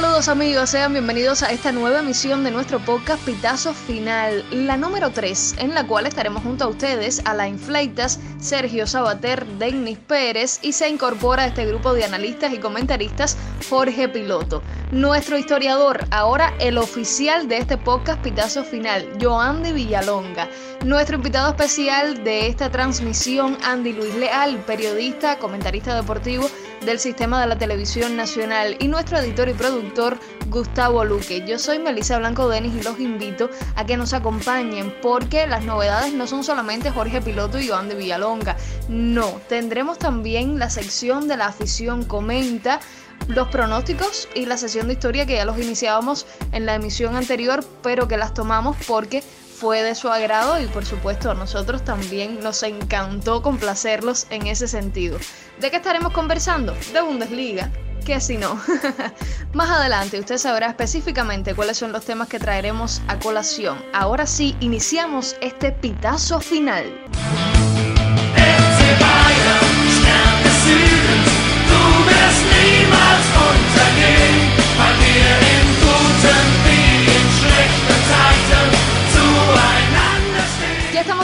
Saludos amigos, sean bienvenidos a esta nueva emisión de nuestro podcast Pitazo Final, la número 3, en la cual estaremos junto a ustedes, a la Infleitas, Sergio Sabater, Denis Pérez y se incorpora a este grupo de analistas y comentaristas Jorge Piloto. Nuestro historiador, ahora el oficial de este podcast Pitazo Final, Joandy Villalonga. Nuestro invitado especial de esta transmisión, Andy Luis Leal, periodista, comentarista deportivo del sistema de la televisión nacional y nuestro editor y productor Gustavo Luque. Yo soy Melissa Blanco Denis y los invito a que nos acompañen porque las novedades no son solamente Jorge Piloto y Joan de Villalonga. No, tendremos también la sección de la afición comenta los pronósticos y la sesión de historia que ya los iniciábamos en la emisión anterior, pero que las tomamos porque fue de su agrado y por supuesto a nosotros también nos encantó complacerlos en ese sentido. ¿De qué estaremos conversando? De Bundesliga, que si no. Más adelante usted sabrá específicamente cuáles son los temas que traeremos a colación. Ahora sí, iniciamos este pitazo final.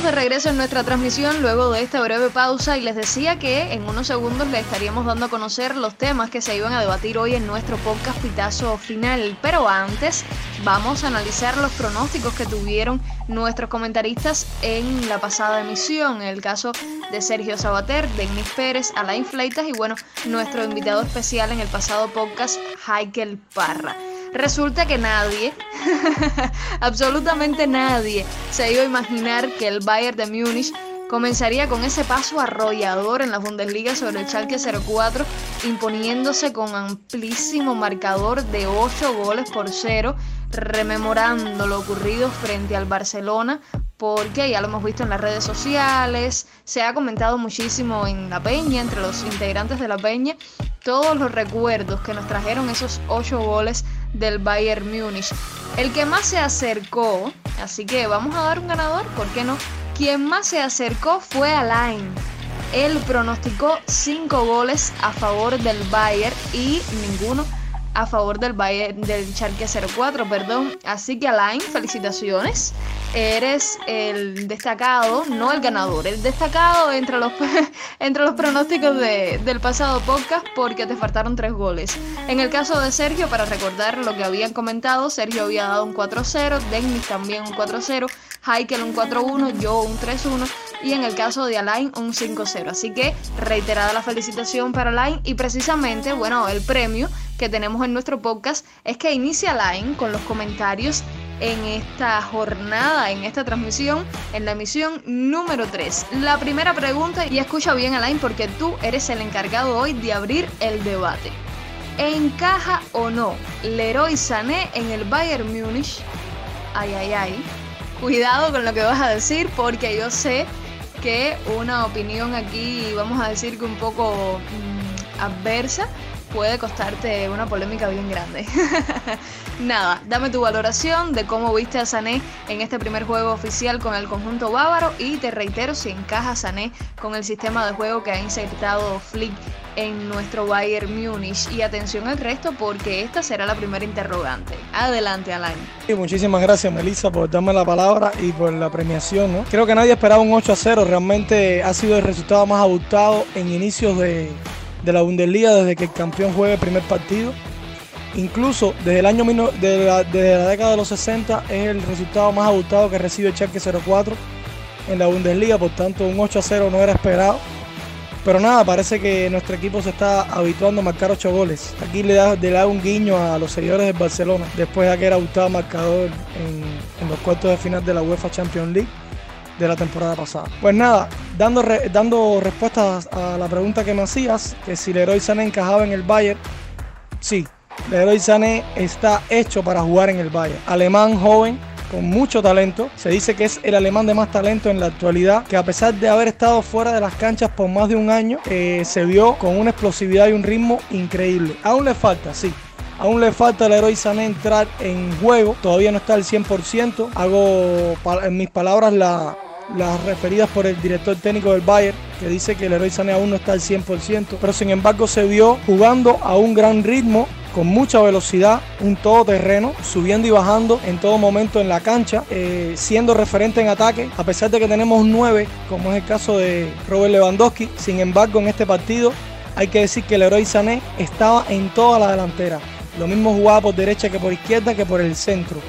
De regreso en nuestra transmisión luego de esta breve pausa y les decía que en unos segundos les estaríamos dando a conocer los temas que se iban a debatir hoy en nuestro podcast Pitazo Final. Pero antes vamos a analizar los pronósticos que tuvieron nuestros comentaristas en la pasada emisión. En el caso de Sergio Sabater, Denis Pérez, Alain Fleitas y bueno, nuestro invitado especial en el pasado podcast, Heikel Parra. Resulta que nadie, absolutamente nadie, se iba a imaginar que el Bayern de Múnich comenzaría con ese paso arrollador en la Bundesliga sobre el Schalke 04, imponiéndose con amplísimo marcador de 8 goles por 0, rememorando lo ocurrido frente al Barcelona, porque ya lo hemos visto en las redes sociales, se ha comentado muchísimo en la peña, entre los integrantes de la peña, todos los recuerdos que nos trajeron esos 8 goles del Bayern Múnich. El que más se acercó, así que vamos a dar un ganador, ¿por qué no? Quien más se acercó fue Alain. Él pronosticó 5 goles a favor del Bayern y ninguno a favor del Bayern del Charque 04, perdón. Así que Alain, felicitaciones. Eres el destacado, no el ganador, el destacado entre los, entre los pronósticos del pasado podcast porque te faltaron tres goles. En el caso de Sergio, para recordar lo que habían comentado, Sergio había dado un 4-0, Dennis también un 4-0, Heikel un 4-1, yo un 3-1 y en el caso de Alain un 5-0. Así que reiterada la felicitación para Alain y precisamente, bueno, el premio que tenemos en nuestro podcast es que inicia Alain con los comentarios en esta jornada, en esta transmisión, en la emisión número 3. La primera pregunta, y escucha bien Alain porque tú eres el encargado hoy de abrir el debate. ¿Encaja o no Leroy Sané en el Bayern Múnich? Ay, ay, ay. Cuidado con lo que vas a decir porque yo sé que una opinión aquí, vamos a decir que un poco mm, adversa, puede costarte una polémica bien grande. Nada, dame tu valoración de cómo viste a Sané en este primer juego oficial con el conjunto bávaro y te reitero si encaja Sané con el sistema de juego que ha insertado Flick en nuestro Bayern Múnich. Y atención al resto porque esta será la primera interrogante. Adelante, Alain. muchísimas gracias, Melissa, por darme la palabra y por la premiación. ¿no? Creo que nadie esperaba un 8 a 0. Realmente ha sido el resultado más abultado en inicios de, de la Bundesliga desde que el campeón juega el primer partido. Incluso desde el año de la, desde la década de los 60 es el resultado más abultado que recibe el Schalke 04 en la Bundesliga, por tanto un 8 a 0 no era esperado. Pero nada, parece que nuestro equipo se está habituando a marcar 8 goles. Aquí le da, le da un guiño a los seguidores del Barcelona, después de que era abultado marcador en, en los cuartos de final de la UEFA Champions League de la temporada pasada. Pues nada, dando, dando respuestas a la pregunta que me hacías, que si Leroy Sané encajaba en el Bayern, sí, Leroy Sané está hecho para jugar en el Bayern. Alemán joven, con mucho talento. Se dice que es el alemán de más talento en la actualidad, que a pesar de haber estado fuera de las canchas por más de un año, eh, se vio con una explosividad y un ritmo increíble. Aún le falta, sí, Aún le falta al héroe Sané entrar en juego, todavía no está al 100%. Hago en mis palabras la, las referidas por el director técnico del Bayern, que dice que el héroe Sané aún no está al 100%, pero sin embargo se vio jugando a un gran ritmo con mucha velocidad, un todoterreno, subiendo y bajando en todo momento en la cancha, eh, siendo referente en ataque, a pesar de que tenemos 9, como es el caso de Robert Lewandowski. Sin embargo, en este partido hay que decir que el héroe Sané estaba en toda la delantera. Lo mismo jugaba por derecha que por izquierda que por el centro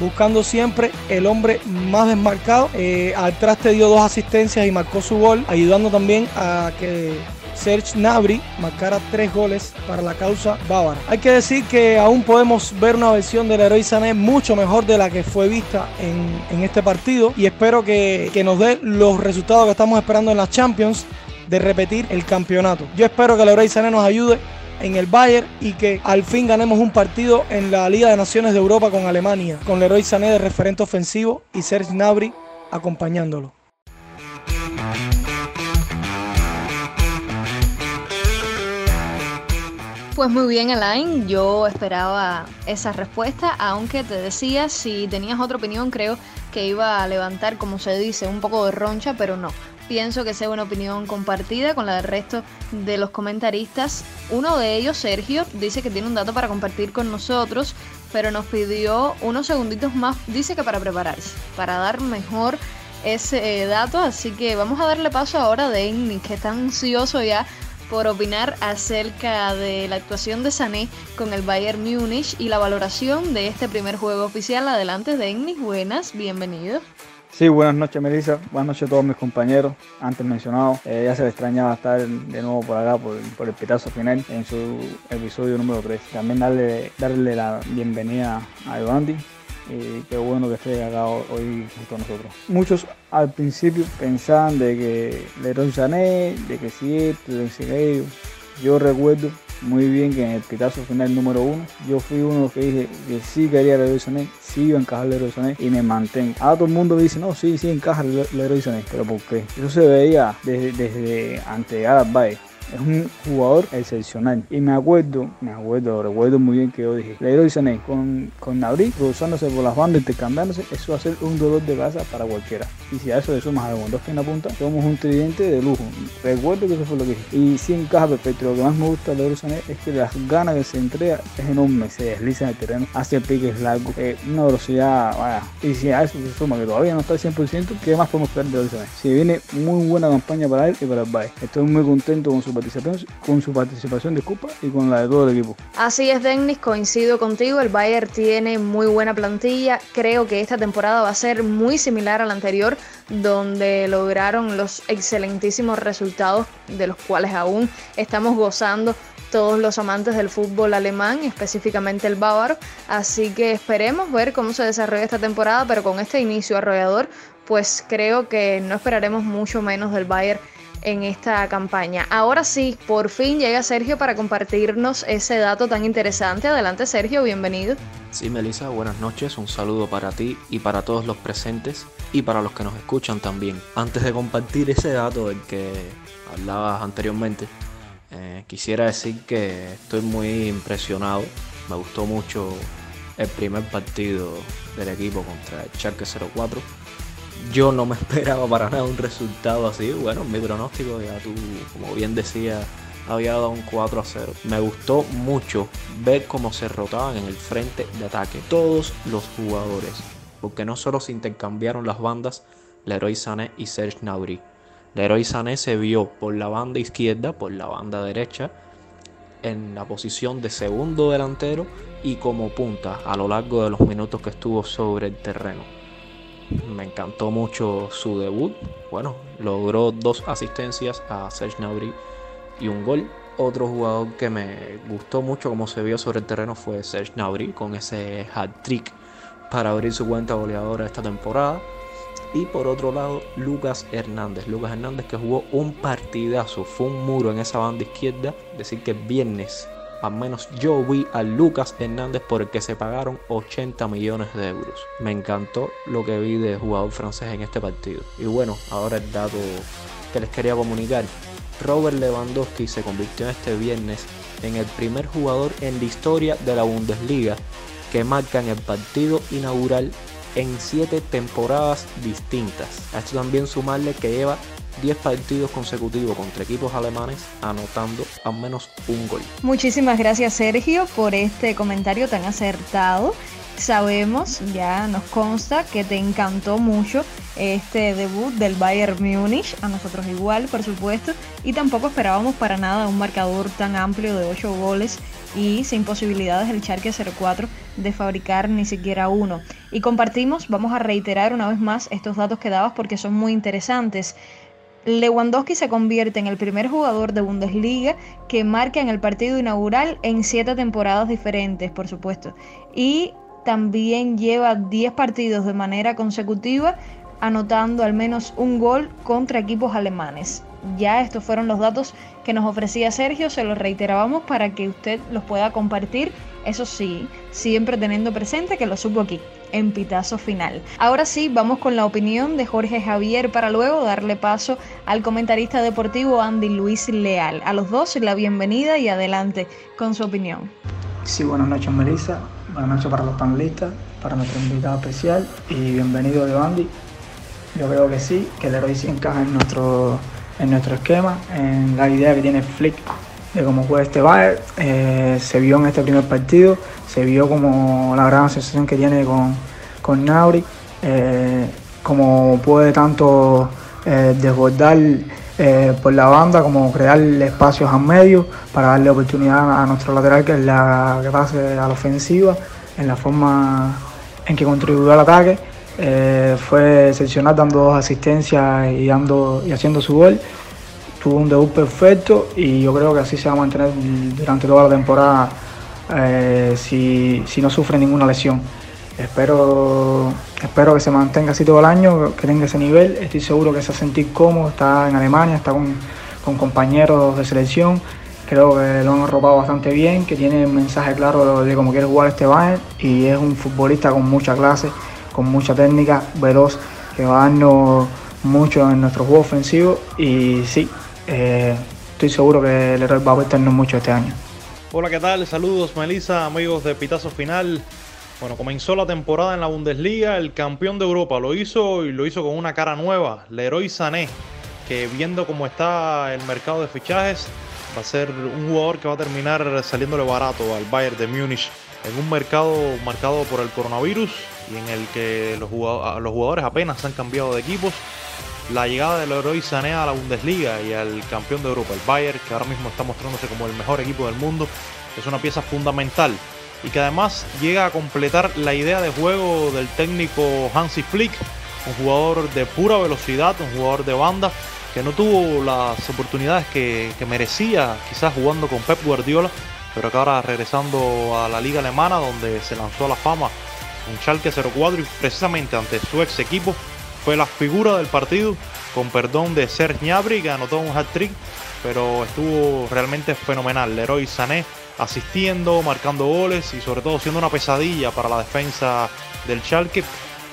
buscando siempre el hombre más desmarcado. Eh, al traste dio dos asistencias y marcó su gol, ayudando también a que Serge Nabri marcara tres goles para la causa bávara. Hay que decir que aún podemos ver una versión del héroe Sané mucho mejor de la que fue vista en, este partido y espero que, nos dé los resultados que estamos esperando en las Champions de repetir el campeonato. Yo espero que héroe Sané nos ayude en el Bayern y que al fin ganemos un partido en la Liga de Naciones de Europa con Alemania, con Leroy Sané de referente ofensivo y Serge Gnabry acompañándolo. Pues muy bien, Alain. Yo esperaba esa respuesta, aunque te decía, si tenías otra opinión, creo que iba a levantar, como se dice, un poco de roncha, pero no pienso que sea una opinión compartida con la del resto de los comentaristas. Uno de ellos, Sergio, dice que tiene un dato para compartir con nosotros, pero nos pidió unos segunditos más, dice que para prepararse, para dar mejor ese eh, dato, así que vamos a darle paso ahora a Denny, que está ansioso ya por opinar acerca de la actuación de Sané con el Bayern Múnich y la valoración de este primer juego oficial. Adelante, Denny, buenas, bienvenido. Sí, buenas noches Melissa, buenas noches a todos mis compañeros, antes mencionados. Eh, ya se le extrañaba estar de nuevo por acá, por, el pitazo final, en su episodio número 3. También darle, darle la bienvenida a Evandi, y qué bueno que esté acá hoy junto a nosotros. Muchos al principio pensaban de que Leroy Sané, de que si esto, de que si. Yo recuerdo muy bien que en el pitazo final número uno, yo fui uno que dije que sí quería Sané, sí iba a encajar Leroy Sané y me mantengo. Ahora todo el mundo dice, no, sí, sí encaja Leroy Sané, pero ¿por qué? Eso se veía desde, desde antes de llegar es un jugador excepcional. Y me acuerdo, me acuerdo, recuerdo muy bien que yo dije, Leroy Sané con, con Nabri cruzándose por las bandas, intercambiándose, eso va a ser un dolor de casa para cualquiera. Y si a eso le sumas a dos en la punta, somos un tridente de lujo. Recuerdo que eso fue lo que dije. Y si encaja perfecto. Lo que más me gusta de Leroy Sané es que las ganas que se entrega es enorme, se desliza en el terreno, hace piques largos, eh, una velocidad, vaya. Y si a eso se suma que todavía no está al 100%, ¿qué más podemos esperar de Leroy Sané? Si viene muy buena campaña para él y para el Bayern. Estoy muy contento con su con su participación de Copa y con la de todo el equipo. Así es, Dennis, coincido contigo. El Bayern tiene muy buena plantilla. Creo que esta temporada va a ser muy similar a la anterior, donde lograron los excelentísimos resultados de los cuales aún estamos gozando todos los amantes del fútbol alemán, específicamente el bávaro. Así que esperemos ver cómo se desarrolla esta temporada, pero con este inicio arrollador, pues creo que no esperaremos mucho menos del Bayern en esta campaña. Ahora sí, por fin llega Sergio para compartirnos ese dato tan interesante. Adelante Sergio, bienvenido. Sí, Melissa, buenas noches. Un saludo para ti y para todos los presentes y para los que nos escuchan también. Antes de compartir ese dato del que hablabas anteriormente, eh, quisiera decir que estoy muy impresionado. Me gustó mucho el primer partido del equipo contra el Schalke 04 yo no me esperaba para nada un resultado así. Bueno, mi pronóstico, ya tú, como bien decías, había dado un 4 a 0. Me gustó mucho ver cómo se rotaban en el frente de ataque todos los jugadores. Porque no solo se intercambiaron las bandas Leroy Sané y Serge Gnabry. Leroy Sané se vio por la banda izquierda, por la banda derecha, en la posición de segundo delantero y como punta a lo largo de los minutos que estuvo sobre el terreno. Me encantó mucho su debut. Bueno, logró dos asistencias a Serge Gnabry y un gol. Otro jugador que me gustó mucho como se vio sobre el terreno fue Serge Gnabry con ese hat-trick para abrir su cuenta goleadora esta temporada. Y por otro lado, Lucas Hernández. Lucas Hernández que jugó un partidazo, fue un muro en esa banda izquierda. Decir que viernes al menos yo vi a Lucas Hernández por el que se pagaron 80 millones de euros. Me encantó lo que vi de jugador francés en este partido. Y bueno, ahora el dato que les quería comunicar. Robert Lewandowski se convirtió este viernes en el primer jugador en la historia de la Bundesliga que marca en el partido inaugural en siete temporadas distintas. A esto también sumarle que lleva 10 partidos consecutivos contra equipos alemanes anotando al menos un gol. Muchísimas gracias Sergio por este comentario tan acertado. Sabemos, ya nos consta que te encantó mucho este debut del Bayern Múnich, a nosotros igual, por supuesto, y tampoco esperábamos para nada un marcador tan amplio de 8 goles y sin posibilidades el Schalke 04 de fabricar ni siquiera uno. Y compartimos, vamos a reiterar una vez más estos datos que dabas porque son muy interesantes. Lewandowski se convierte en el primer jugador de Bundesliga que marca en el partido inaugural en siete temporadas diferentes, por supuesto. Y también lleva 10 partidos de manera consecutiva anotando al menos un gol contra equipos alemanes. Ya estos fueron los datos que nos ofrecía Sergio, se los reiterábamos para que usted los pueda compartir, eso sí, siempre teniendo presente que lo supo aquí, en Pitazo Final. Ahora sí, vamos con la opinión de Jorge Javier para luego darle paso al comentarista deportivo Andy Luis Leal. A los dos la bienvenida y adelante con su opinión. Sí, buenas noches Melissa, buenas noches para los panelistas, para nuestro invitado especial y bienvenido de Andy. Yo creo que sí, que el héroe sí encaja en nuestro en nuestro esquema, en la idea que tiene Flick de cómo juega este Bayern. Eh, se vio en este primer partido, se vio como la gran asociación que tiene con, con Nauri, eh, como puede tanto eh, desbordar por la banda como crear espacios a medio para darle oportunidad a nuestro lateral que es la que pase a la ofensiva en la forma en que contribuyó al ataque eh, fue excepcional dando dos asistencias y, dando, y haciendo su gol. Tuvo un debut perfecto y yo creo que así se va a mantener durante toda la temporada eh, si, no sufre ninguna lesión. Espero, espero que se mantenga así todo el año, que tenga ese nivel. Estoy seguro que se va a sentir cómodo, está en Alemania, está con, compañeros de selección. Creo que lo han arropado bastante bien, que tiene un mensaje claro de cómo quiere jugar este Bayern y es un futbolista con mucha clase con mucha técnica, veloz, que va a darnos mucho en nuestro juego ofensivo y sí, eh, estoy seguro que el héroe va a aportarnos mucho este año. Hola, ¿qué tal? Saludos, Melissa, amigos de Pitazo Final. Bueno, comenzó la temporada en la Bundesliga, el campeón de Europa lo hizo y lo hizo con una cara nueva, Leroy Sané, que viendo cómo está el mercado de fichajes, va a ser un jugador que va a terminar saliéndole barato al Bayern de Múnich en un mercado marcado por el coronavirus y en el que los jugadores, apenas han cambiado de equipos. La llegada del Leroy Sané a la Bundesliga y al campeón de Europa, el Bayern, que ahora mismo está mostrándose como el mejor equipo del mundo, es una pieza fundamental y que además llega a completar la idea de juego del técnico Hansi Flick, un jugador de pura velocidad, un jugador de banda que no tuvo las oportunidades que, merecía quizás jugando con Pep Guardiola, pero que ahora regresando a la liga alemana donde se lanzó a la fama un Schalke 04 y precisamente ante su ex equipo fue la figura del partido, con perdón de Serge Gnabry que anotó un hat-trick, pero estuvo realmente fenomenal. Leroy Sané asistiendo, marcando goles y sobre todo siendo una pesadilla para la defensa del Schalke.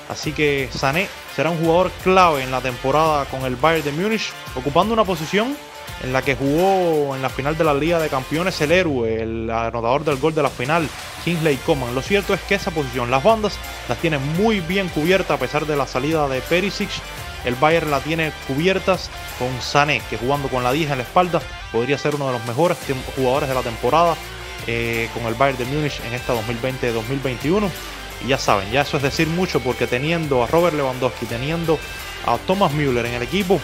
Así que Sané será un jugador clave en la temporada con el Bayern de Múnich, ocupando una posición en la que jugó en la final de la Liga de Campeones el héroe, el anotador del gol de la final, Kingsley Coman. Lo cierto es que esa posición, las bandas las tiene muy bien cubierta a pesar de la salida de Perisic. El Bayern la tiene cubiertas con Sané, que jugando con la 10 en la espalda podría ser uno de los mejores jugadores de la temporada eh, con el Bayern de Múnich en esta 2020-2021. Ya saben, ya eso es decir mucho porque teniendo a Robert Lewandowski, teniendo a Thomas Müller en el equipo,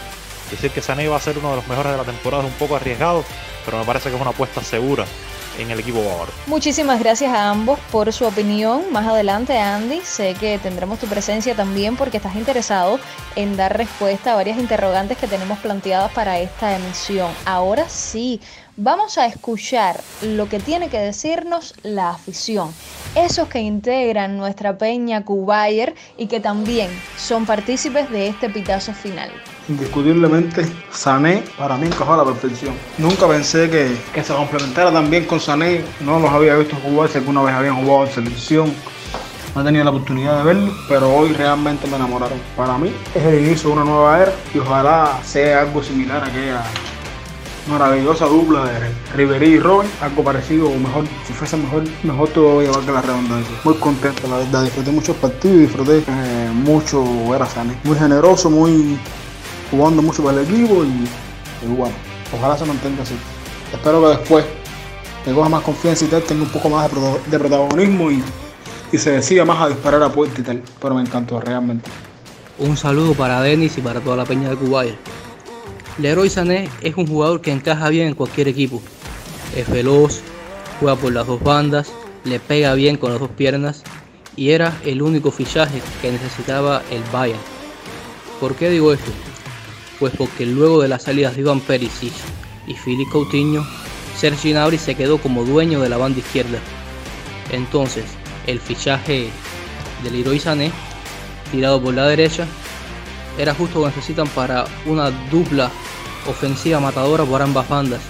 Decir que Sané va a ser uno de los mejores de la temporada es un poco arriesgado, pero me parece que es una apuesta segura en el equipo bávaro. Muchísimas gracias a ambos por su opinión. Más adelante, Andy, sé que tendremos tu presencia también porque estás interesado en dar respuesta a varias interrogantes que tenemos planteadas para esta emisión. Ahora sí, vamos a escuchar lo que tiene que decirnos la afición. Esos que integran nuestra peña Cubayer y que también son partícipes de este pitazo final. Indiscutiblemente, Sané para mí encajó a la perfección. Nunca pensé que, que se complementara también con Sané. No los había visto jugar, si alguna vez habían jugado en selección. No he tenido la oportunidad de verlo, pero hoy realmente me enamoraron. Para mí es el inicio de una nueva era y ojalá sea algo similar a aquella maravillosa dupla de Riverí y Robin, algo parecido o mejor, si fuese mejor, mejor todavía que la redundancia. Muy contento, la verdad, disfruté muchos partidos y disfruté eh, mucho ver a Sané. Muy generoso, muy jugando mucho para el equipo y, y bueno, ojalá se mantenga así. Espero que después que coja más confianza y tal, tenga un poco más de, protagonismo y, y se decida más a disparar a puerta y tal. Pero me encantó realmente. Un saludo para Denis y para toda la peña de Kuwait. Leroy Sané es un jugador que encaja bien en cualquier equipo. Es veloz, juega por las dos bandas, le pega bien con las dos piernas y era el único fichaje que necesitaba el Bayern. ¿Por qué digo esto? Pues porque luego de las salidas de Iván Perisic y Philippe Coutinho, Sergi Gnabry se quedó como dueño de la banda izquierda. Entonces, el fichaje de Leroy Sané tirado por la derecha era justo lo que necesitan para una dupla ofensiva matadora por ambas bandas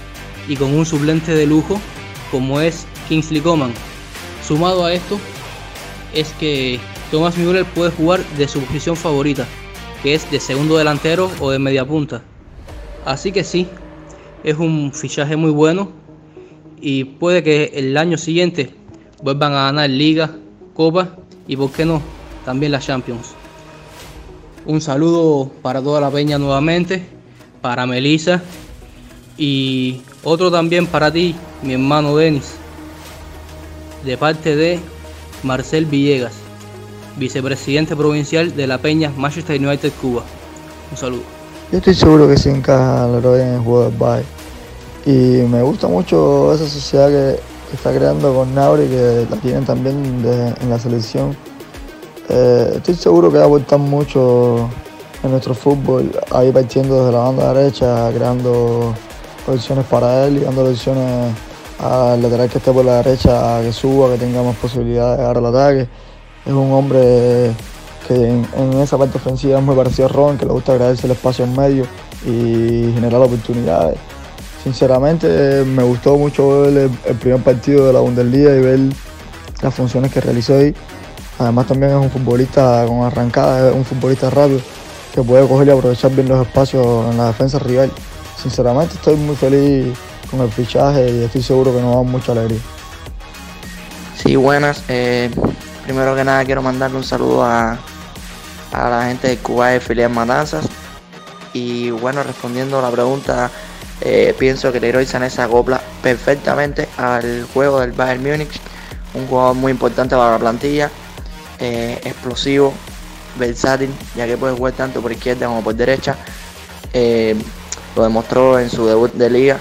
y con un suplente de lujo como es Kingsley Coman. Sumado a esto es que Thomas Müller puede jugar de su posición favorita, que es de segundo delantero o de media punta. Así que sí, es un fichaje muy bueno y puede que el año siguiente vuelvan a ganar Liga, Copa y por qué no, también la Champions. Un saludo para toda la peña nuevamente, para Melissa y otro también para ti, mi hermano Denis, de parte de Marcel Villegas, vicepresidente provincial de la Peña Manchester United Cuba. Un saludo. Yo estoy seguro que se encaja Leroy en el juego del Bayern. Y me gusta mucho esa sociedad que, está creando con Nauri, que la tienen también de- en la selección. Eh, estoy seguro que va a aportar mucho en nuestro fútbol, ahí partiendo desde la banda derecha, creando opciones para él y dando opciones al lateral que esté por la derecha, que suba, que tenga más posibilidades de dar al ataque. Es un hombre que en, en esa parte ofensiva es muy parecido a Ron, que le gusta crearse el espacio en medio y generar oportunidades. Sinceramente me gustó mucho ver el, el primer partido de la Bundesliga y ver las funciones que realizó ahí. Además también es un futbolista con arrancada, es un futbolista rápido que puede coger y aprovechar bien los espacios en la defensa rival. Sinceramente estoy muy feliz con el fichaje y estoy seguro que nos da mucha alegría. Sí, buenas. Eh, primero que nada quiero mandarle un saludo a, a la gente de Cuba de Filial Matanzas. Y bueno, respondiendo a la pregunta, eh, pienso que Leroy Sané se acopla perfectamente al juego del Bayern Múnich. Un jugador muy importante para la plantilla, eh, explosivo, versátil, ya que puede jugar tanto por izquierda como por derecha. Eh, lo demostró en su debut de liga,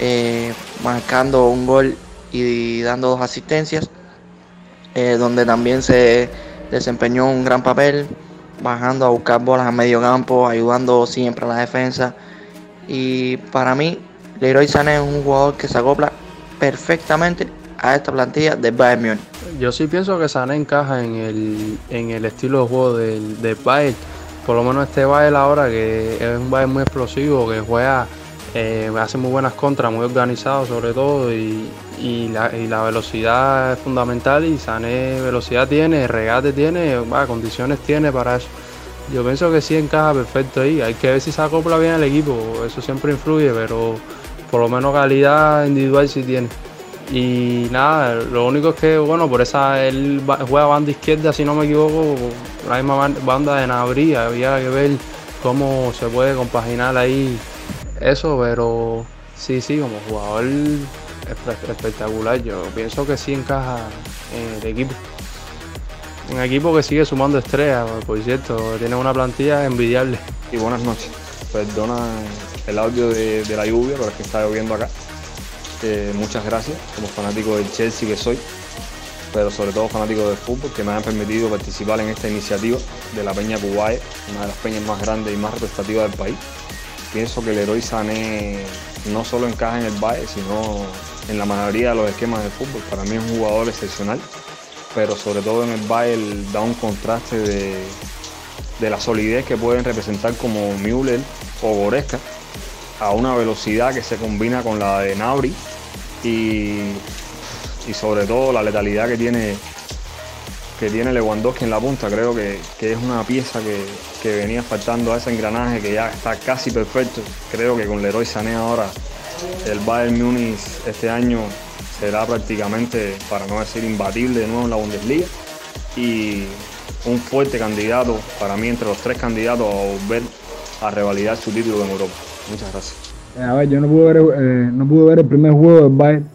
eh, marcando un gol y dando dos asistencias, donde también se desempeñó un gran papel, bajando a buscar bolas a medio campo, ayudando siempre a la defensa. Y para mí, Leroy Sané es un jugador que se acopla perfectamente a esta plantilla del Bayern Múnich. Yo sí pienso que Sané encaja en el, en el estilo de juego del, del Bayern. Por lo menos este Bayern ahora, que es un Bayern muy explosivo, que juega, eh, hace muy buenas contras, muy organizado sobre todo, y, y la, y la velocidad es fundamental, y Sané velocidad tiene, regate tiene, va, condiciones tiene para eso. Yo pienso que sí encaja perfecto ahí, hay que ver si se acopla bien al equipo, eso siempre influye, pero por lo menos calidad individual sí tiene. Y nada, lo único es que, bueno, por esa él juega banda izquierda, si no me equivoco, la misma ban- banda de Nabri, había que ver cómo se puede compaginar ahí eso, pero sí, sí, como jugador espe- espectacular, yo pienso que sí encaja en el equipo. Un equipo que sigue sumando estrellas, por cierto, tiene una plantilla envidiable. y buenas noches. Perdona el audio de, de la lluvia, pero es que está lloviendo acá. Eh, muchas gracias como fanático del Chelsea que soy, pero sobre todo fanático del fútbol, que me han permitido participar en esta iniciativa de la Peña Kuwait, una de las peñas más grandes y más representativas del país. Pienso que el héroe Sané no solo encaja en el Bayern, sino en la mayoría de los esquemas del fútbol. Para mí es un jugador excepcional, pero sobre todo en el Bayern da un contraste de, de la solidez que pueden representar como Müller o Goretzka a una velocidad que se combina con la de Nabri y, y sobre todo la letalidad que tiene que tiene Lewandowski en la punta. Creo que, que es una pieza que, que venía faltando a ese engranaje que ya está casi perfecto. Creo que con Leroy Sané ahora el Bayern Múnich este año será prácticamente para no decir imbatible de nuevo en la Bundesliga. Y un fuerte candidato para mí entre los tres candidatos a volver a revalidar su título en Europa. Muchas gracias. Eh, a ver, yo no pude ver, eh, no pude ver el primer juego del Bayern,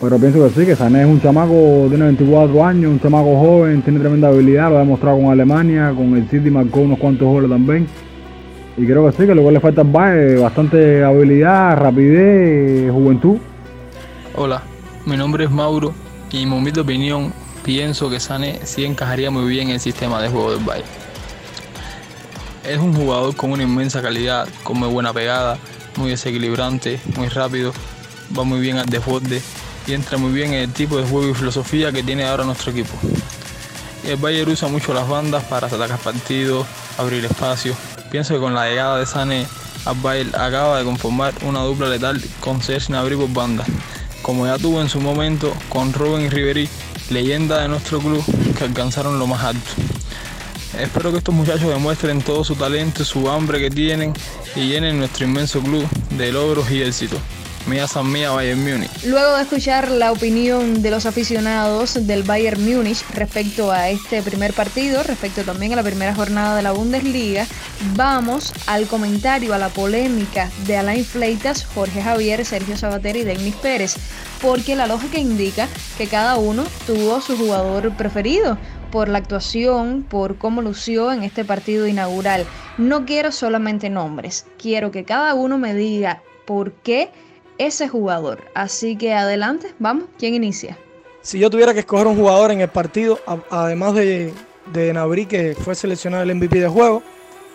pero pienso que sí, que Sané es un chamaco, tiene 24 años, un chamaco joven, tiene tremenda habilidad, lo ha demostrado con Alemania, con el City marcó unos cuantos goles también. Y creo que sí, que lo que le falta al Bayern bastante habilidad, rapidez, juventud. Hola, mi nombre es Mauro y en mi humilde opinión pienso que Sané sí encajaría muy bien en el sistema de juego del Bayern. Es un jugador con una inmensa calidad, con muy buena pegada, muy desequilibrante, muy rápido, va muy bien al desborde y entra muy bien en el tipo de juego y filosofía que tiene ahora nuestro equipo. El Bayern usa mucho las bandas para atacar partidos, abrir espacio. Pienso que con la llegada de Sané, al Bayern acaba de conformar una dupla letal con Serge Gnabry por banda, como ya tuvo en su momento con Robin y Ribery, leyenda de nuestro club que alcanzaron lo más alto. Espero que estos muchachos demuestren todo su talento su hambre que tienen y llenen nuestro inmenso club de logros y éxitos. Mía San Mía Bayern Múnich. Luego de escuchar la opinión de los aficionados del Bayern Múnich respecto a este primer partido, respecto también a la primera jornada de la Bundesliga, vamos al comentario, a la polémica de Alain Fleitas, Jorge Javier, Sergio Sabater y Denis Pérez, porque la lógica indica que cada uno tuvo su jugador preferido por la actuación, por cómo lució en este partido inaugural. No quiero solamente nombres, quiero que cada uno me diga por qué ese jugador. Así que adelante, vamos, ¿quién inicia? Si yo tuviera que escoger un jugador en el partido, además de, de Nabri, que fue seleccionado el MVP de juego,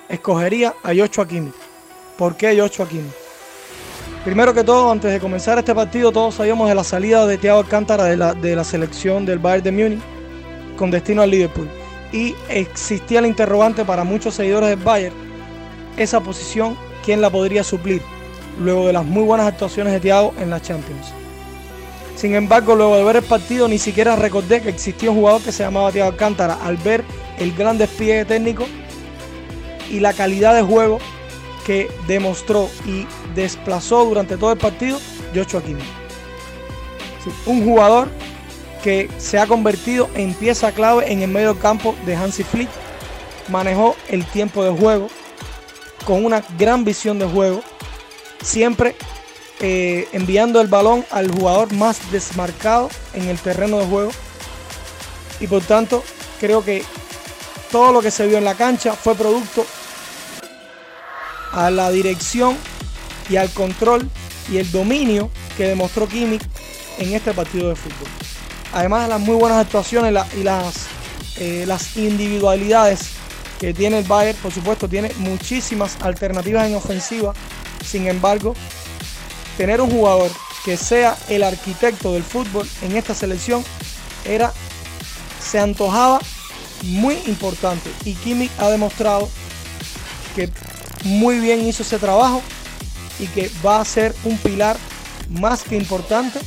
escogería a Joshua Kimi. ¿Por qué Joshua Kimi? Primero que todo, antes de comenzar este partido, todos sabíamos de la salida de Thiago Alcántara de la, de la selección del Bayern de Múnich con destino al Liverpool. Y existía la interrogante para muchos seguidores del Bayern, esa posición, ¿quién la podría suplir? Luego de las muy buenas actuaciones de Thiago en la Champions. Sin embargo, luego de ver el partido, ni siquiera recordé que existía un jugador que se llamaba Thiago Alcántara al ver el gran despliegue técnico y la calidad de juego que demostró y desplazó durante todo el partido Joshua Kimi. un jugador que se ha convertido en pieza clave en el medio campo de Hansi Flick. Manejó el tiempo de juego con una gran visión de juego, siempre eh, enviando el balón al jugador más desmarcado en el terreno de juego. Y por tanto, creo que todo lo que se vio en la cancha fue producto a la dirección y al control y el dominio que demostró Kimi en este partido de fútbol además de las muy buenas actuaciones y las, eh, las individualidades que tiene el Bayern, por supuesto, tiene muchísimas alternativas en ofensiva. Sin embargo, tener un jugador que sea el arquitecto del fútbol en esta selección era, se antojaba muy importante. Y Kimmich ha demostrado que muy bien hizo ese trabajo y que va a ser un pilar más que importante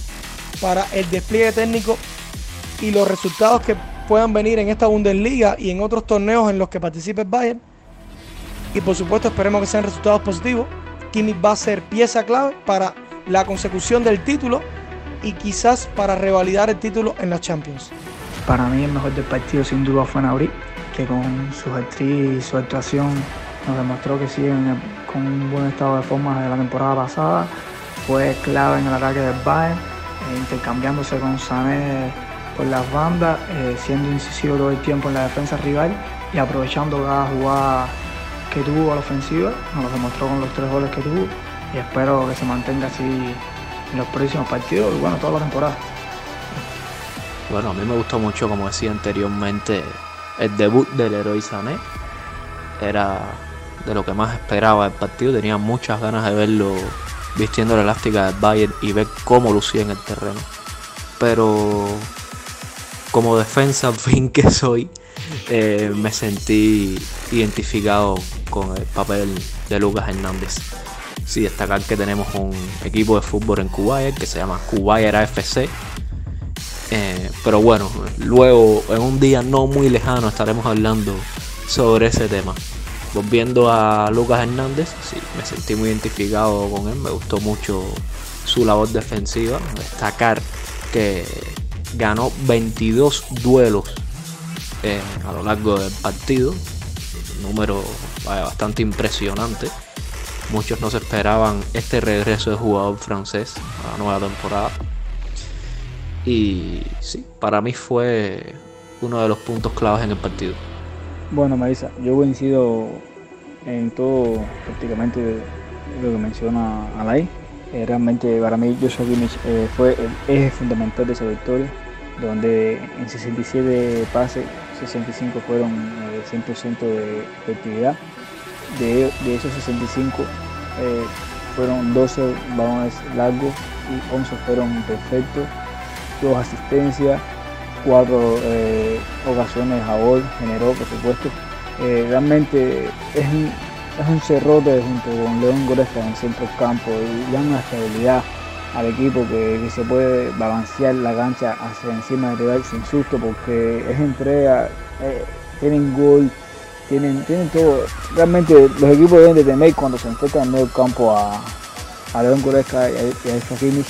para el despliegue técnico y los resultados que puedan venir en esta Bundesliga y en otros torneos en los que participe Bayern. Y por supuesto esperemos que sean resultados positivos. Kimmich va a ser pieza clave para la consecución del título y quizás para revalidar el título en la Champions. Para mí el mejor del partido sin duda fue Nauri, que con su actriz y su actuación nos demostró que sigue con un buen estado de forma de la temporada pasada. Fue clave en el ataque del Bayern, intercambiándose con Sané por las bandas, eh, siendo incisivo todo el tiempo en la defensa rival y aprovechando cada jugada que tuvo a la ofensiva. Nos lo demostró con los tres goles que tuvo y espero que se mantenga así en los próximos partidos y bueno, toda la temporada. Bueno, a mí me gustó mucho, como decía anteriormente, el debut del héroe Sané. Era de lo que más esperaba del partido. Tenía muchas ganas de verlo vistiendo la elástica del Bayern y ver cómo lucía en el terreno. Pero como defensa fin que soy, eh, me sentí identificado con el papel de Lucas Hernández. Sí, destacar que tenemos un equipo de fútbol en Kuwait que se llama Kuwait AFC. Eh, pero bueno, luego en un día no muy lejano estaremos hablando sobre ese tema. Volviendo a Lucas Hernández, sí, me sentí muy identificado con él, me gustó mucho su labor defensiva. Destacar que ganó 22 duelos eh, a lo largo del partido, número bastante impresionante. Muchos no se esperaban este regreso de jugador francés a la nueva temporada. Y sí, para mí fue uno de los puntos claves en el partido. Bueno, Marisa, yo coincido en todo prácticamente lo que menciona Alay. Eh, realmente para mí Joshua Kimmich eh, fue el eje fundamental de esa victoria, donde en 67 pases, 65 fueron 100% eh, de efectividad. De, de, esos 65 fueron 12 balones largos y 11 fueron perfectos, dos asistencias, cuatro ocasiones a gol, generó por supuesto. realmente es un, es un cerrote junto con León Goresca en el centro campo y da una estabilidad al equipo que, se puede balancear la cancha hacia encima del rival sin susto porque es entrega, eh, tienen gol, tienen, tienen todo. Realmente los equipos deben de temer cuando se enfrentan en medio campo a, León Goresca y a, y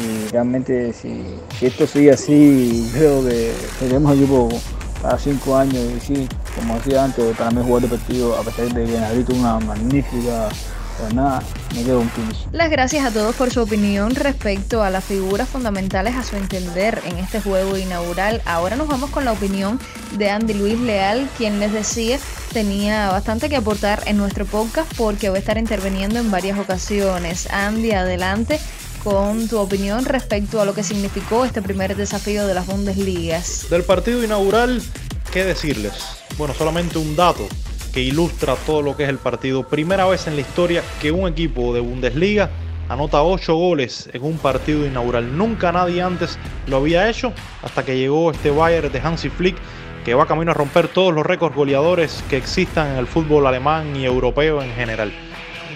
y realmente si, esto sigue así creo que tenemos equipo a cinco años y sí, como decía antes, para mí jugar deportivo, a pesar de que tuvo una magnífica jornada, me quedo un 15. Las gracias a todos por su opinión respecto a las figuras fundamentales a su entender en este juego inaugural. Ahora nos vamos con la opinión de Andy Luis Leal, quien les decía tenía bastante que aportar en nuestro podcast porque va a estar interviniendo en varias ocasiones. Andy, adelante con tu opinión respecto a lo que significó este primer desafío de las Bundesligas. Del partido inaugural, ¿qué decirles? Bueno, solamente un dato que ilustra todo lo que es el partido. Primera vez en la historia que un equipo de Bundesliga anota 8 goles en un partido inaugural. Nunca nadie antes lo había hecho hasta que llegó este Bayern de Hansi Flick que va camino a romper todos los récords goleadores que existan en el fútbol alemán y europeo en general.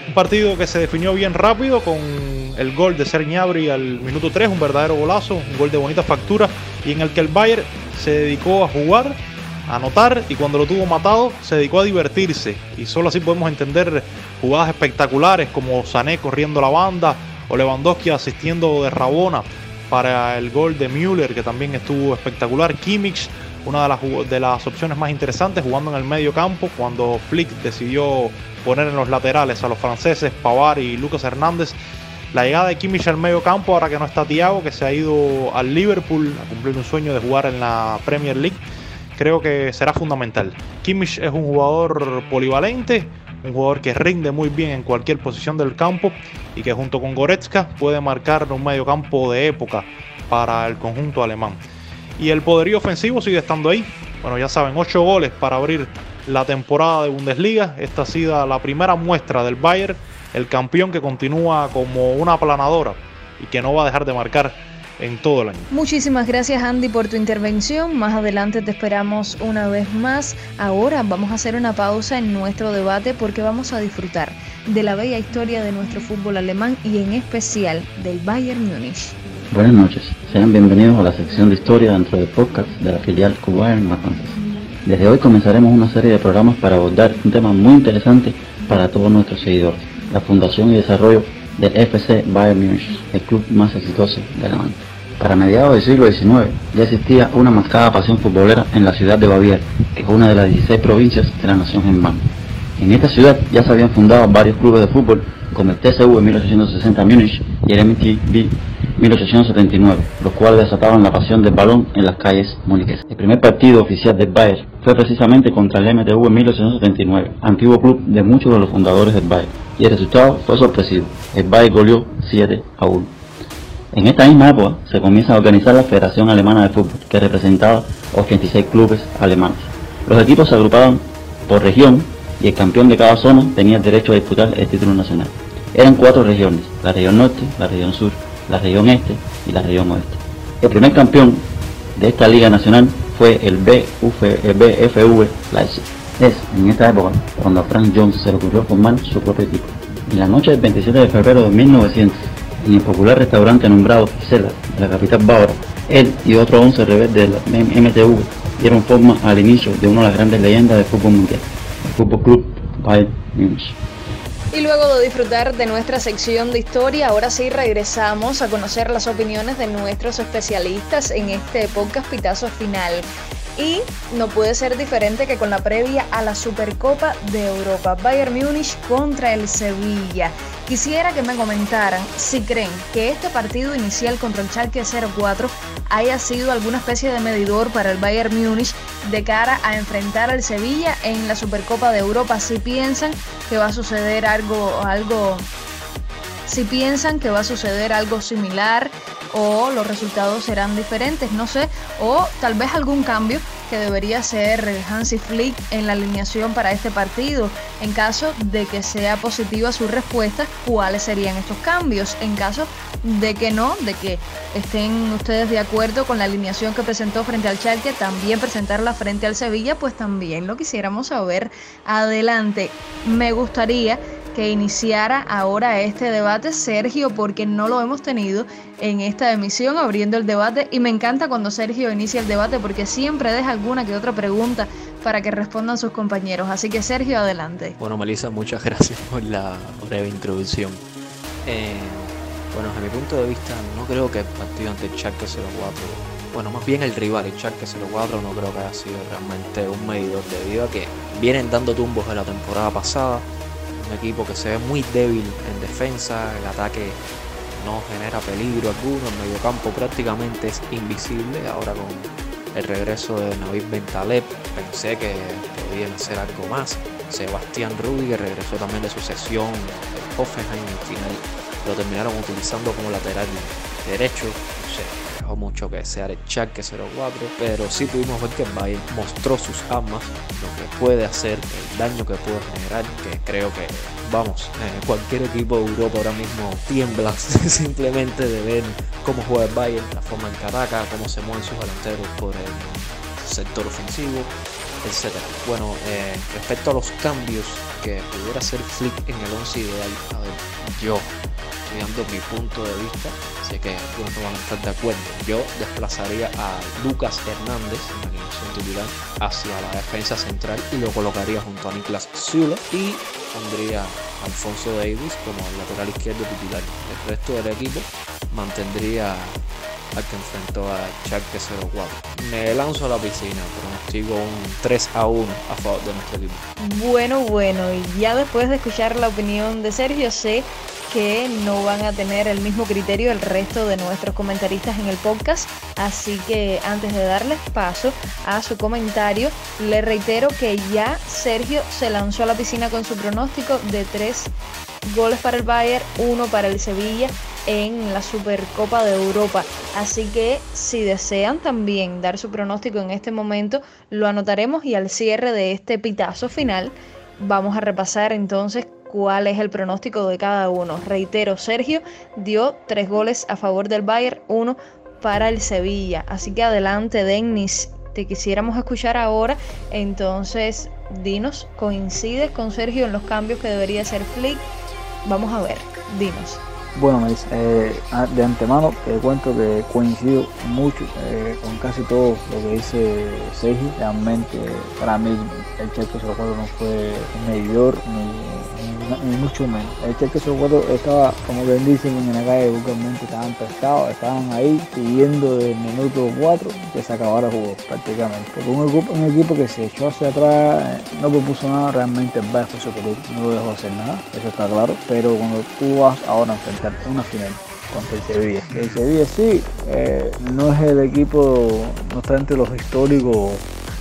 Un partido que se definió bien rápido con el gol de Sergi al minuto 3, un verdadero golazo, un gol de bonita factura y en el que el Bayern se dedicó a jugar, a anotar y cuando lo tuvo matado se dedicó a divertirse. Y solo así podemos entender jugadas espectaculares como Sané corriendo la banda o Lewandowski asistiendo de Rabona para el gol de Müller que también estuvo espectacular, Kimmich una de las, de las opciones más interesantes jugando en el medio campo cuando Flick decidió poner en los laterales a los franceses Pavar y Lucas Hernández. La llegada de Kimmich al medio campo, ahora que no está Thiago, que se ha ido al Liverpool a cumplir un sueño de jugar en la Premier League, creo que será fundamental. Kimmich es un jugador polivalente, un jugador que rinde muy bien en cualquier posición del campo y que junto con Goretzka puede marcar un medio campo de época para el conjunto alemán. Y el poderío ofensivo sigue estando ahí. Bueno, ya saben, 8 goles para abrir la temporada de Bundesliga. Esta ha sido la primera muestra del Bayern, el campeón que continúa como una aplanadora y que no va a dejar de marcar en todo el año. Muchísimas gracias Andy por tu intervención. Más adelante te esperamos una vez más. Ahora vamos a hacer una pausa en nuestro debate porque vamos a disfrutar de la bella historia de nuestro fútbol alemán y en especial del Bayern Múnich. Buenas noches, sean bienvenidos a la sección de historia dentro del podcast de la filial Bayern Matanzas. Desde hoy comenzaremos una serie de programas para abordar un tema muy interesante para todos nuestros seguidores, la fundación y desarrollo del FC Bayern Munich, el club más exitoso de Alemania. Para mediados del siglo XIX ya existía una marcada pasión futbolera en la ciudad de Baviera, que es una de las 16 provincias de la nación germana. En esta ciudad ya se habían fundado varios clubes de fútbol como el TSV en 1860 Múnich y el MTV 1879, los cuales desataban la pasión del balón en las calles muniquesas. El primer partido oficial del Bayern fue precisamente contra el MTV en 1879, antiguo club de muchos de los fundadores del Bayern, y el resultado fue sorpresivo. El Bayern goleó 7 a 1. En esta misma época se comienza a organizar la Federación Alemana de Fútbol, que representaba 86 clubes alemanes. Los equipos se agrupaban por región y el campeón de cada zona tenía el derecho a disputar el título nacional. Eran cuatro regiones, la región norte, la región sur, la región este y la región oeste. El primer campeón de esta liga nacional fue el, BUF, el BFV Leipzig. Es en esta época cuando a Frank Jones se le ocurrió formar su propio equipo. En la noche del 27 de febrero de 1900, en el popular restaurante nombrado Gisela de la capital bávara, él y otros 11 rebeldes del MTV dieron forma al inicio de una de las grandes leyendas del fútbol mundial, el Fútbol Club Bayern Munich. Y luego de disfrutar de nuestra sección de historia, ahora sí regresamos a conocer las opiniones de nuestros especialistas en este podcast Pitazo Final. Y no puede ser diferente que con la previa a la Supercopa de Europa, Bayern Múnich contra el Sevilla. Quisiera que me comentaran si creen que este partido inicial contra el Schalke 04 haya sido alguna especie de medidor para el Bayern Múnich de cara a enfrentar al Sevilla en la Supercopa de Europa. Si piensan que va a suceder algo, algo, si piensan que va a suceder algo similar o los resultados serán diferentes, no sé, o tal vez algún cambio que debería ser Hansi Flick en la alineación para este partido. En caso de que sea positiva su respuesta, ¿cuáles serían estos cambios? En caso de que no, de que estén ustedes de acuerdo con la alineación que presentó frente al Schalke, también presentarla frente al Sevilla, pues también lo quisiéramos saber adelante. Me gustaría que iniciara ahora este debate, Sergio, porque no lo hemos tenido en esta emisión abriendo el debate y me encanta cuando Sergio inicia el debate porque siempre deja alguna que otra pregunta para que respondan sus compañeros. Así que Sergio, adelante. Bueno, Melissa, muchas gracias por la breve introducción. Eh, bueno, desde mi punto de vista, no creo que el partido ante el Schalke 04, bueno, más bien el rival, el Schalke 04, no creo que haya sido realmente un medidor debido a que vienen dando tumbos de la temporada pasada un equipo que se ve muy débil en defensa, el ataque no genera peligro alguno, el mediocampo prácticamente es invisible. Ahora con el regreso de Navid Bentaleb pensé que podían hacer algo más. Sebastián Rudi, que regresó también de su sesión Hoffenheim, al final lo terminaron utilizando como lateral derecho. Mucho que desear el Schalke 04, pero sí pudimos ver que Bayern mostró sus armas, lo que puede hacer, el daño que puede generar, que creo que, vamos, eh, cualquier equipo de Europa ahora mismo tiembla simplemente de ver cómo juega el Bayern, la forma en que ataca, cómo se mueven sus delanteros por el sector ofensivo, etc. Bueno, eh, respecto a los cambios que pudiera hacer Flick en el 11 ideal, yo dando mi punto de vista, sé que algunos no van a estar de acuerdo. Yo desplazaría a Lucas Hernández en la titular hacia la defensa central y lo colocaría junto a Niklas Zula y pondría a Alfonso Davis como lateral izquierdo titular. El resto del equipo mantendría al que enfrentó a Schalke 04. Me lanzo a la piscina, pronostico un 3 a 1 a favor de nuestro equipo. Bueno, bueno, y ya después de escuchar la opinión de Sergio, sé que no van a tener el mismo criterio el resto de nuestros comentaristas en el podcast. Así que antes de darles paso a su comentario, le reitero que ya Sergio se lanzó a la piscina con su pronóstico de 3 goles para el Bayern, 1 para el Sevilla en la Supercopa de Europa. Así que si desean también dar su pronóstico en este momento, lo anotaremos y al cierre de este pitazo final vamos a repasar entonces cuál es el pronóstico de cada uno. Reitero, Sergio dio tres goles a favor del Bayern, uno para el Sevilla. Así que adelante, Denis, te quisiéramos escuchar ahora. Entonces, dinos, ¿coincides con Sergio en los cambios que debería hacer Flick? Vamos a ver, dinos. Bueno, me eh, de antemano te cuento que coincido mucho eh, con casi todo lo que dice Sergio. Realmente para mí el Checo 04 no fue un medidor ni, mucho menos. El Checo 04 estaba, como bien dicen en la calle vulgarmente, estaban pescados, estaban ahí pidiendo del minuto 4 que se acabara el juego prácticamente. Porque un equipo, un equipo que se echó hacia atrás, no propuso nada, realmente el Bayern fue no lo dejó hacer nada, eso está claro. Pero cuando tú vas ahora a enfrentar una final contra el Sevilla. El Sevilla sí, eh, no es el equipo, no está entre los históricos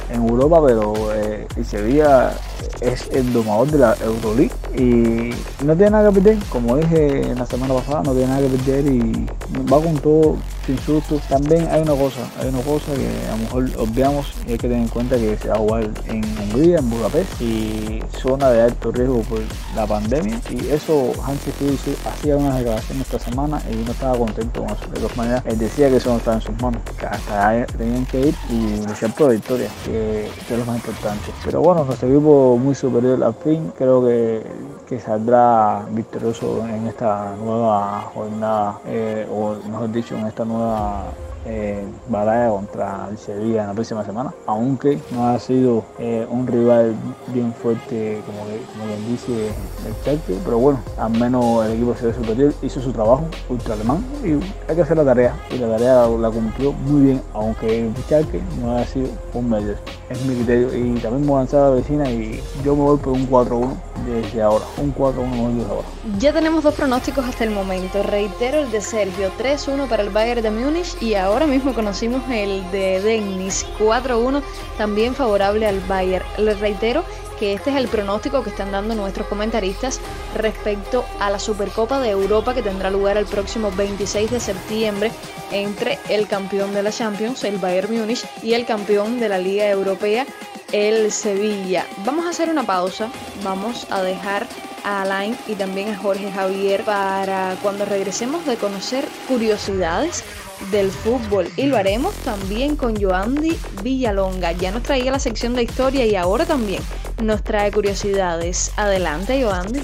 en Europa, pero eh, el Sevilla es el domador de la Euroleague y no tiene nada que perder, como dije la semana pasada, no tiene nada que perder y va con todo sin susto. También hay una cosa, hay una cosa que a lo mejor olvidamos y hay que tener en cuenta que se va a jugar en Hungría, en Budapest y zona de alto riesgo por la pandemia y eso Hansi Flick hacía una declaración esta semana y no estaba contento con eso. De todas maneras, él decía que eso no estaba en sus manos, que hasta ahí tenían que ir y luchar por la victoria, que, es lo más importante. Pero bueno, nuestro equipo muy superior al fin, creo que, que saldrá victorioso en esta nueva jornada, eh, o mejor dicho, en esta nueva eh, batalla contra el Sevilla en la próxima semana, aunque no ha sido eh, un rival bien fuerte como, como quien dice el Chalke, pero bueno, al menos el equipo se superior, hizo su trabajo ultra alemán y hay que hacer la tarea. Y la tarea la cumplió muy bien, aunque el Chalke no ha sido un medio, es mi criterio. Y también me voy a lanzar a la vecina y yo me voy por un 4-1 desde ahora, un 4-1 desde ahora. Ya tenemos dos pronósticos hasta el momento, reitero el de Sergio, 3-1 para el Bayern de Múnich y ahora mismo conocimos el de Dennis, 4-1 también favorable al Bayern. Les reitero que este es el pronóstico que están dando nuestros comentaristas respecto a la Supercopa de Europa que tendrá lugar el próximo 26 de septiembre entre el campeón de la Champions, el Bayern Múnich, y el campeón de la Liga Europea, el Sevilla. Vamos a hacer una pausa, vamos a dejar a Alain y también a Jorge Javier para cuando regresemos de conocer curiosidades del fútbol y lo haremos también con Joandy Villalonga. Ya nos traía la sección de historia y ahora también nos trae curiosidades. Adelante, Joandy.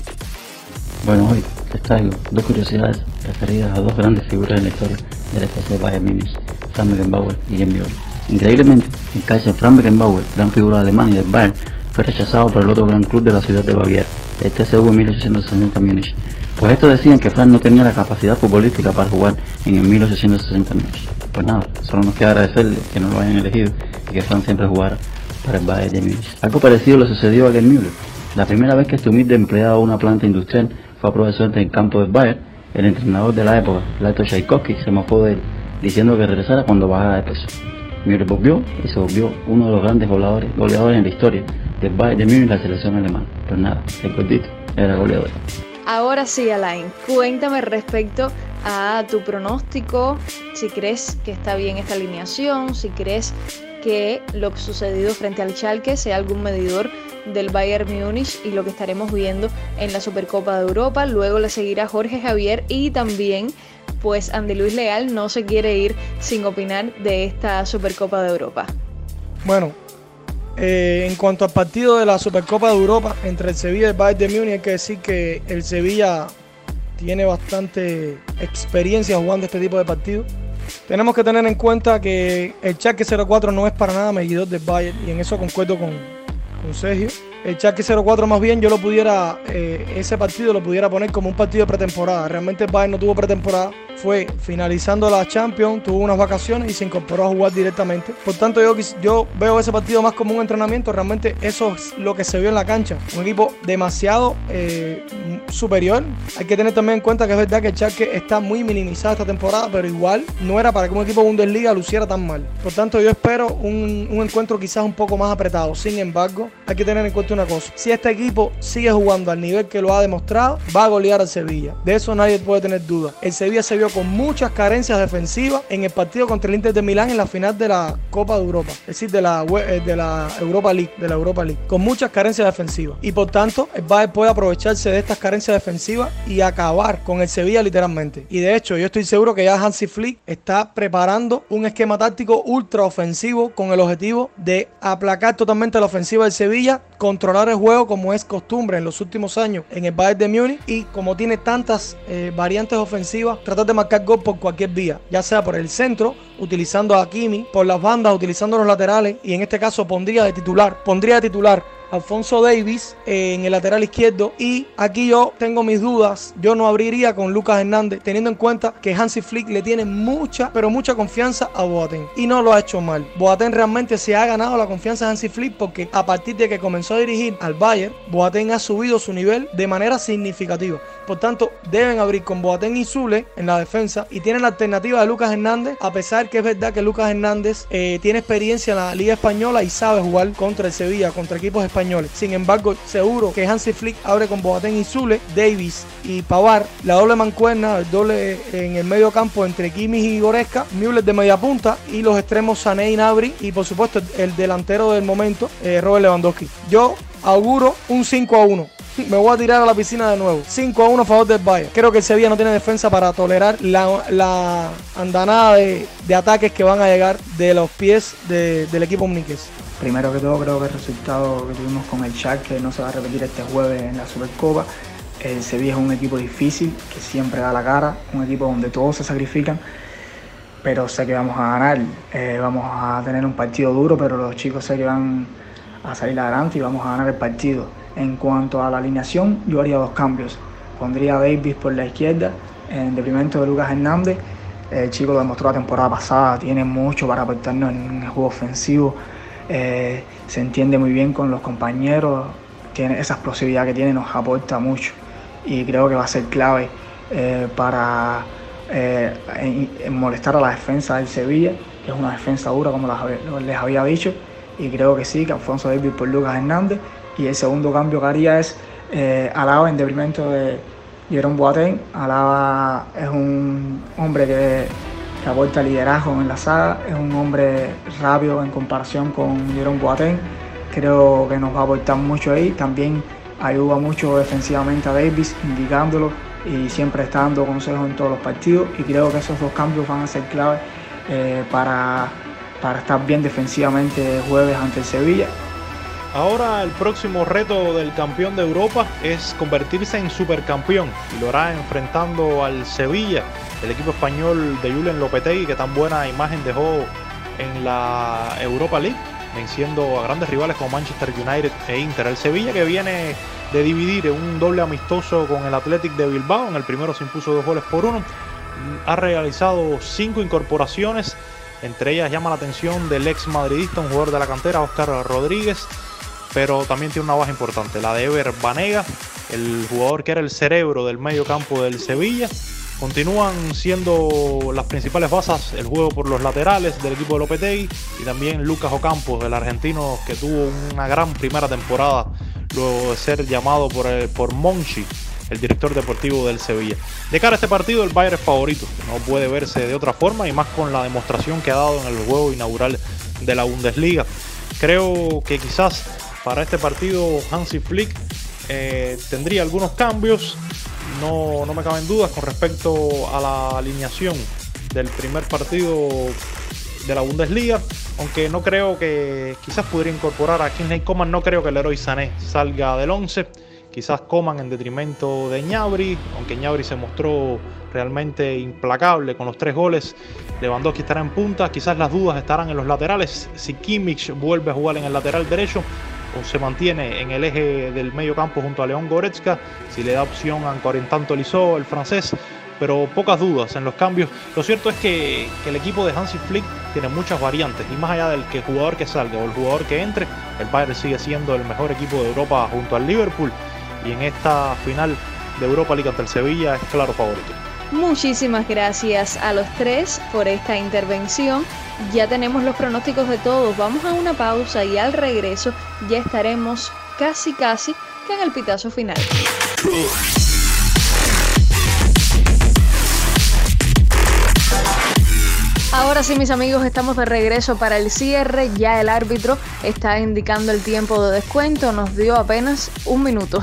Bueno, hoy les traigo dos curiosidades referidas a dos grandes figuras en la historia del FC Bayern Munich, Frank Beckenbauer y Müller. Increíblemente, el Kaiser Frank Beckenbauer, gran figura de Alemania del Bayern, fue rechazado por el otro gran club de la ciudad de Baviera, el TSV 1860 Múnich. Pues estos decían que Frank no tenía la capacidad futbolística para jugar en el 1860 Múnich. Pues nada, solo nos queda agradecerle que no lo hayan elegido y que Frank siempre jugara para el Bayern de Múnich. Algo parecido le sucedió a Gerd Müller. La primera vez que este humilde empleado de una planta industrial fue a suerte en el campo del Bayern, el entrenador de la época, Lato Tchaikovsky, se mofó de él, diciendo que regresara cuando bajara de peso. Müller volvió y se volvió uno de los grandes goleadores, goleadores en la historia del Bayern de Múnich y la selección alemana. Pues nada, el era goleador. Ahora sí, Alain, cuéntame respecto a tu pronóstico, si crees que está bien esta alineación, si crees que lo sucedido frente al Schalke sea algún medidor del Bayern Múnich y lo que estaremos viendo en la Supercopa de Europa. Luego le seguirá Jorge Javier y también pues Andy Luis Leal no se quiere ir sin opinar de esta Supercopa de Europa. Bueno, eh, en cuanto al partido de la Supercopa de Europa entre el Sevilla y el Bayern de Múnich, hay que decir que el Sevilla tiene bastante experiencia jugando este tipo de partidos. Tenemos que tener en cuenta que el Schalke 04 no es para nada medidor del Bayern y en eso concuerdo con, con Sergio. El Schalke 04 más bien yo lo pudiera, eh, ese partido lo pudiera poner como un partido de pretemporada. Realmente Bayern no tuvo pretemporada, fue finalizando la Champions, tuvo unas vacaciones y se incorporó a jugar directamente. Por tanto yo, yo veo ese partido más como un entrenamiento, realmente eso es lo que se vio en la cancha. Un equipo demasiado eh, superior. Hay que tener también en cuenta que es verdad que el Schalke está muy minimizado esta temporada, pero igual no era para que un equipo de Bundesliga luciera tan mal. Por tanto yo espero un, un encuentro quizás un poco más apretado. Sin embargo, hay que tener en cuenta una cosa. Si este equipo sigue jugando al nivel que lo ha demostrado, va a golear al Sevilla. De eso nadie puede tener duda. El Sevilla se vio con muchas carencias defensivas en el partido contra el Inter de Milán en la final de la Copa de Europa. Es decir, de la, de la Europa League. De la Europa League. Con muchas carencias defensivas. Y por tanto, el Bayern puede aprovecharse de estas carencias defensivas y acabar con el Sevilla literalmente. Y de hecho, yo estoy seguro que ya Hansi Flick está preparando un esquema táctico ultra ofensivo con el objetivo de aplacar totalmente la ofensiva del Sevilla controlar el juego como es costumbre en los últimos años en el Bayern de Múnich y como tiene tantas eh, variantes ofensivas, tratar de marcar gol por cualquier vía, ya sea por el centro, utilizando a Kimi, por las bandas, utilizando los laterales y en este caso pondría de titular, pondría de titular Alfonso Davis eh, en el lateral izquierdo. Y aquí yo tengo mis dudas. Yo no abriría con Lucas Hernández, teniendo en cuenta que Hansi Flick le tiene mucha, pero mucha confianza a Boateng. Y no lo ha hecho mal. Boateng realmente se ha ganado la confianza de Hansi Flick porque a partir de que comenzó a dirigir al Bayern, Boateng ha subido su nivel de manera significativa. Por tanto, deben abrir con Boateng y Zule en la defensa y tienen la alternativa de Lucas Hernández, a pesar que es verdad que Lucas Hernández eh, tiene experiencia en la Liga Española y sabe jugar contra el Sevilla, contra equipos españoles sin embargo, seguro que Hansi Flick abre con Boateng y Zule, Davis y Pavar, la doble mancuerna, el doble en el medio campo entre Kimmich y Goretzka, Müller de media punta y los extremos Sané y y por supuesto el delantero del momento, eh, Robert Lewandowski. Yo auguro un 5 a 1 me voy a tirar a la piscina de nuevo. 5 a 1 a favor del Bayern. Creo que el Sevilla no tiene defensa para tolerar la, andanada de, ataques que van a llegar de los pies del equipo muniqués. Primero que todo, creo que el resultado que tuvimos con el que no se va a repetir este jueves en la Supercopa. El Sevilla es un equipo difícil, que siempre da la cara, un equipo donde todos se sacrifican. pero sé que vamos a ganar. Eh, vamos a tener un partido duro, pero los chicos sé que van a salir adelante y vamos a ganar el partido. En cuanto a la alineación, yo haría dos cambios. Pondría a Davis por la izquierda, en deprimento de Lucas Hernández. El chico lo demostró la temporada pasada, tiene mucho para aportarnos en el juego ofensivo. Eh, se entiende muy bien con los compañeros, tiene esa explosividad que tiene nos aporta mucho y creo que va a ser clave eh, para eh, molestar a la defensa del Sevilla, que es una defensa dura como les había dicho, y creo que sí, que Alfonso David por Lucas Hernández, y el segundo cambio que haría es eh, Alaba en deprimento de Jerome Boateng. Alaba es un hombre que, que, aporta liderazgo en la saga, es un hombre rápido en comparación con Jerome Boateng. Creo que nos va a aportar mucho ahí. También ayuda mucho defensivamente a Davis, indicándolo y siempre está dando consejos en todos los partidos. Y creo que esos dos cambios van a ser clave eh, para, para estar bien defensivamente jueves ante el Sevilla. Ahora el próximo reto del campeón de Europa es convertirse en supercampeón y lo hará enfrentando al Sevilla, el equipo español de Julen Lopetegui que tan buena imagen dejó en la Europa League venciendo a grandes rivales como Manchester United e Inter. El Sevilla que viene de dividir un doble amistoso con el Athletic de Bilbao, en el primero se impuso dos goles por uno, ha realizado cinco incorporaciones, entre ellas llama la atención del ex madridista, un jugador de la cantera, Oscar Rodríguez, pero también tiene una baja importante, la de Ever Banega, el jugador que era el cerebro del medio campo del Sevilla, Continúan siendo las principales bazas el juego por los laterales del equipo de Lopetegui y también Lucas Ocampos, el argentino que tuvo una gran primera temporada luego de ser llamado por, el, por Monchi, el director deportivo del Sevilla. De cara a este partido, el Bayern es favorito, no puede verse de otra forma y más con la demostración que ha dado en el juego inaugural de la Bundesliga. Creo que quizás para este partido Hansi Flick eh, tendría algunos cambios. No, no me caben dudas con respecto a la alineación del primer partido de la Bundesliga, aunque no creo que quizás pudiera incorporar a Kingsley Coman, no creo que el héroe Sané salga del 11, quizás Coman en detrimento de Ñabri, aunque Ñabri se mostró realmente implacable con los tres goles, Lewandowski estará en punta, quizás las dudas estarán en los laterales, si Kimmich vuelve a jugar en el lateral derecho, se mantiene en el eje del medio campo junto a León Goretzka, si le da opción a Corentin Tolisso, el francés, pero pocas dudas en los cambios. Lo cierto es que, el equipo de Hansi Flick tiene muchas variantes y más allá del que jugador que salga o el jugador que entre, el Bayern sigue siendo el mejor equipo de Europa junto al Liverpool y en esta final de Europa League ante el Sevilla es claro favorito. Muchísimas gracias a los tres por esta intervención. Ya tenemos los pronósticos de todos. Vamos a una pausa y al regreso ya estaremos casi casi que en el pitazo final. Ahora sí, mis amigos, estamos de regreso para el cierre. Ya el árbitro está indicando el tiempo de descuento. Nos dio apenas un minuto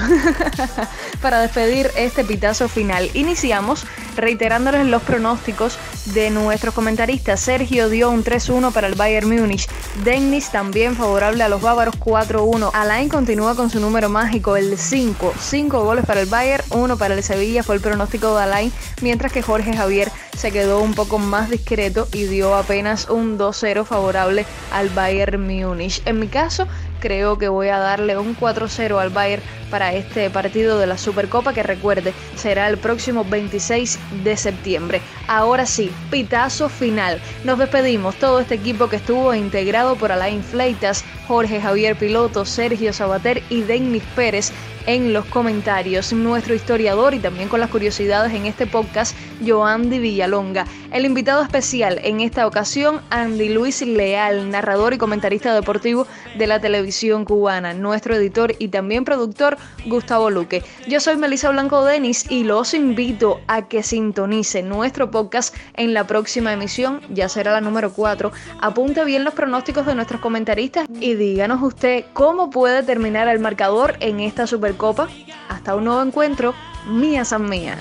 para despedir este pitazo final. Iniciamos reiterándoles los pronósticos de nuestros comentaristas. Sergio dio un 3-1 para el Bayern Múnich. Dennis también favorable a los bávaros 4-1. Alain continúa con su número mágico, el 5. 5 goles para el Bayern, 1 para el Sevilla fue el pronóstico de Alain, mientras que Jorge Javier se quedó un poco más discreto y dio apenas un 2-0 favorable al Bayern Múnich. En mi caso, creo que voy a darle un 4-0 al Bayern para este partido de la Supercopa que recuerde será el próximo 26 de septiembre. Ahora sí, pitazo final. Nos despedimos todo este equipo que estuvo integrado por Alain Fleitas, Jorge Javier Piloto, Sergio Sabater y Denis Pérez en los comentarios. Nuestro historiador y también con las curiosidades en este podcast, Joandy Villalonga. El invitado especial en esta ocasión, Andy Luis Leal, narrador y comentarista deportivo de la televisión cubana. Nuestro editor y también productor, Gustavo Luque. Yo soy Melissa Blanco Denis y los invito a que sintonice nuestro podcast en la próxima emisión, ya será la número 4. Apunte bien los pronósticos de nuestros comentaristas y díganos usted cómo puede terminar el marcador en esta Supercopa. Hasta un nuevo encuentro, mía san mía.